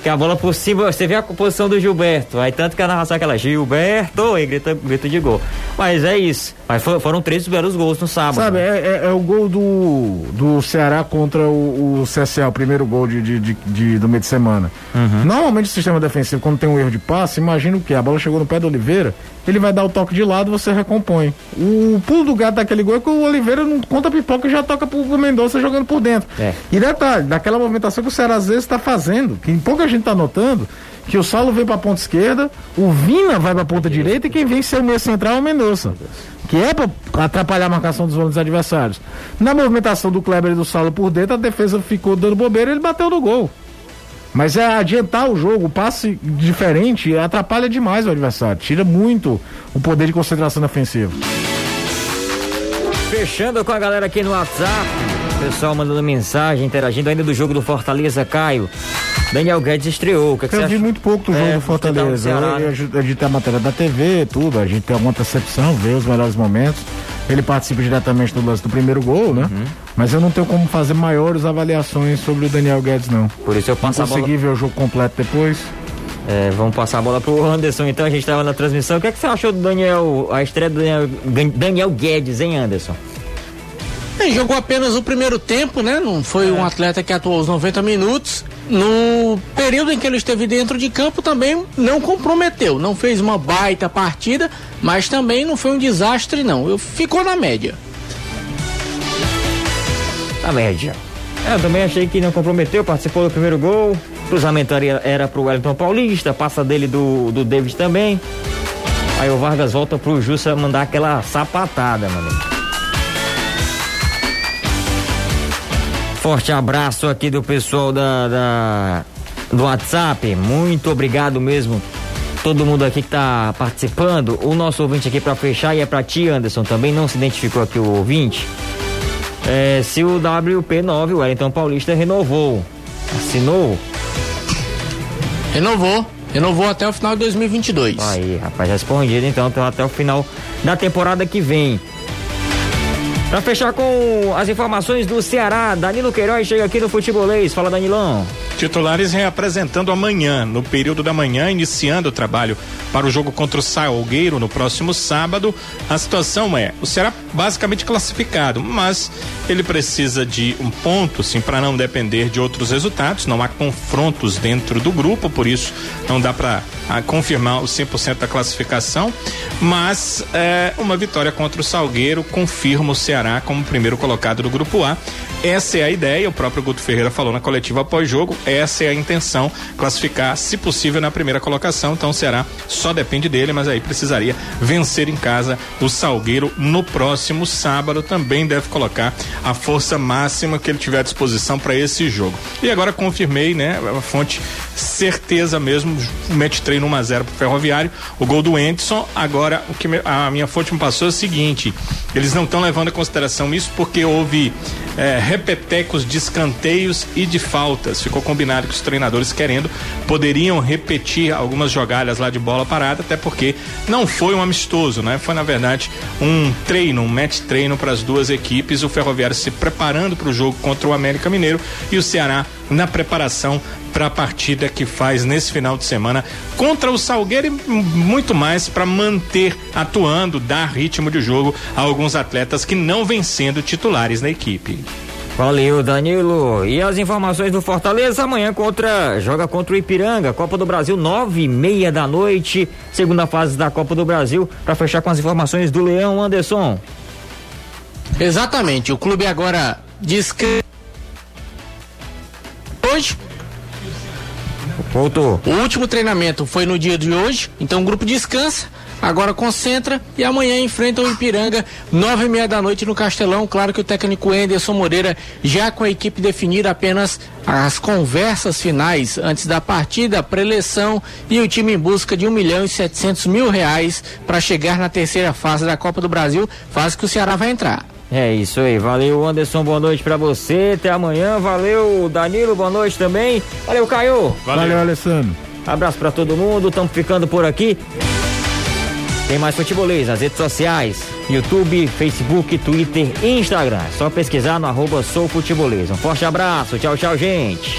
Que a bola por cima, você vê a composição do Gilberto, aí tanto que a narração é aquela, Gilberto, e grita, grita de gol. Mas é isso. Mas for, foram três belos gols no sábado. Sabe, é, é, é, o gol do, do Ceará contra o, o CSA, o primeiro gol de, de, de, de do meio de semana. Uhum. Normalmente o sistema defensivo, quando tem um erro de passe, imagina o que? A bola chegou no pé do Oliveira, ele vai dar o toque de lado você recompõe. O pulo do gato daquele gol é que o Oliveira não conta pipoca e já toca pro, Mendonça jogando por dentro. É. E detalhe, daquela movimentação que o Ceará às vezes está fazendo, que pouca gente está notando, que o Saulo vem para a ponta esquerda, o Vina vai para a ponta direita e quem vem ser o meio central é o Mendonça. Que é para atrapalhar a marcação dos volantes adversários. Na movimentação do Kleber e do Saulo por dentro, a defesa ficou dando bobeira e ele bateu no gol. Mas é adiantar o jogo, o passe diferente atrapalha demais o adversário, tira muito o poder de concentração ofensiva. Fechando com a galera aqui no WhatsApp, pessoal mandando mensagem, interagindo ainda do jogo do Fortaleza, Caio. Daniel Guedes estreou. O que, é que eu você vi acha? muito pouco do jogo é, do Fortaleza. Ceará, né? a gente tem a matéria da TV, tudo, a gente tem alguma percepção, vê os melhores momentos. Ele participa diretamente do lance do primeiro gol, né? Uhum. Mas eu não tenho como fazer maiores avaliações sobre o Daniel Guedes, não. Por isso eu passo não consegui bola... ver o jogo completo depois. É, vamos passar a bola pro Anderson, então a gente estava na transmissão. O que, é que você achou do Daniel, a estreia do Daniel, Daniel Guedes, hein, Anderson? Ele jogou apenas o primeiro tempo, né? Não foi é. um atleta que atuou os 90 minutos. No período em que ele esteve dentro de campo também não comprometeu, não fez uma baita partida, mas também não foi um desastre não. Ficou na média. Na média. É, eu também achei que não comprometeu, participou do primeiro gol. Cruzamento era pro Wellington Paulista, passa dele do, do David também. Aí o Vargas volta pro Jussa mandar aquela sapatada, mano. Forte abraço aqui do pessoal da, da, do WhatsApp. Muito obrigado mesmo. Todo mundo aqui que tá participando. O nosso ouvinte aqui para fechar e é para ti, Anderson. Também não se identificou aqui o ouvinte. É, se o WP9, o Wellington Paulista, renovou. Assinou? Renovou. Renovou até o final de 2022. Aí, rapaz, respondido então, então até o final da temporada que vem. Para fechar com as informações do Ceará, Danilo Queiroz chega aqui no Futebolês. Fala, Danilão. Titulares reapresentando amanhã, no período da manhã, iniciando o trabalho para o jogo contra o Salgueiro no próximo sábado. A situação é: o Ceará basicamente classificado, mas ele precisa de um ponto, sim, para não depender de outros resultados. Não há confrontos dentro do grupo, por isso não dá para confirmar o 100% da classificação. Mas é, uma vitória contra o Salgueiro confirma o Ceará como primeiro colocado do grupo A. Essa é a ideia, o próprio Guto Ferreira falou na coletiva após jogo essa é a intenção, classificar, se possível, na primeira colocação. Então o Ceará só depende dele, mas aí precisaria vencer em casa o Salgueiro no próximo sábado. Também deve colocar a força máxima que ele tiver à disposição para esse jogo. E agora confirmei, né? A fonte certeza mesmo, mete treino 1 a 0 pro Ferroviário. O gol do Endson. Agora, o que a minha fonte me passou é o seguinte: eles não estão levando em consideração isso porque houve é, repetecos de escanteios e de faltas. Ficou combinado que os treinadores querendo poderiam repetir algumas jogadas lá de bola parada, até porque não foi um amistoso, né? Foi na verdade um treino, um match treino para as duas equipes, o Ferroviário se preparando para o jogo contra o América Mineiro e o Ceará na preparação para a partida que faz nesse final de semana contra o Salgueiro e muito mais para manter atuando, dar ritmo de jogo a alguns atletas que não vêm sendo titulares na equipe. Valeu, Danilo. E as informações do Fortaleza amanhã contra joga contra o Ipiranga, Copa do Brasil nove e meia da noite, segunda fase da Copa do Brasil. Para fechar com as informações do Leão Anderson. Exatamente. O clube agora diz que hoje Voltou. O último treinamento foi no dia de hoje, então o grupo descansa agora concentra e amanhã enfrenta o Ipiranga, nove e meia da noite no Castelão. Claro que o técnico Enderson Moreira já com a equipe definida apenas as conversas finais antes da partida, preleção e o time em busca de um milhão e setecentos mil reais para chegar na terceira fase da Copa do Brasil, fase que o Ceará vai entrar. É isso aí, valeu Anderson, boa noite para você, até amanhã, valeu Danilo, boa noite também, valeu Caio. Valeu, valeu Alessandro. Abraço para todo mundo, estamos ficando por aqui. Tem mais futebolês nas redes sociais, YouTube, Facebook, Twitter e Instagram. É só pesquisar no arroba Sou Futebolês. Um forte abraço, tchau, tchau, gente.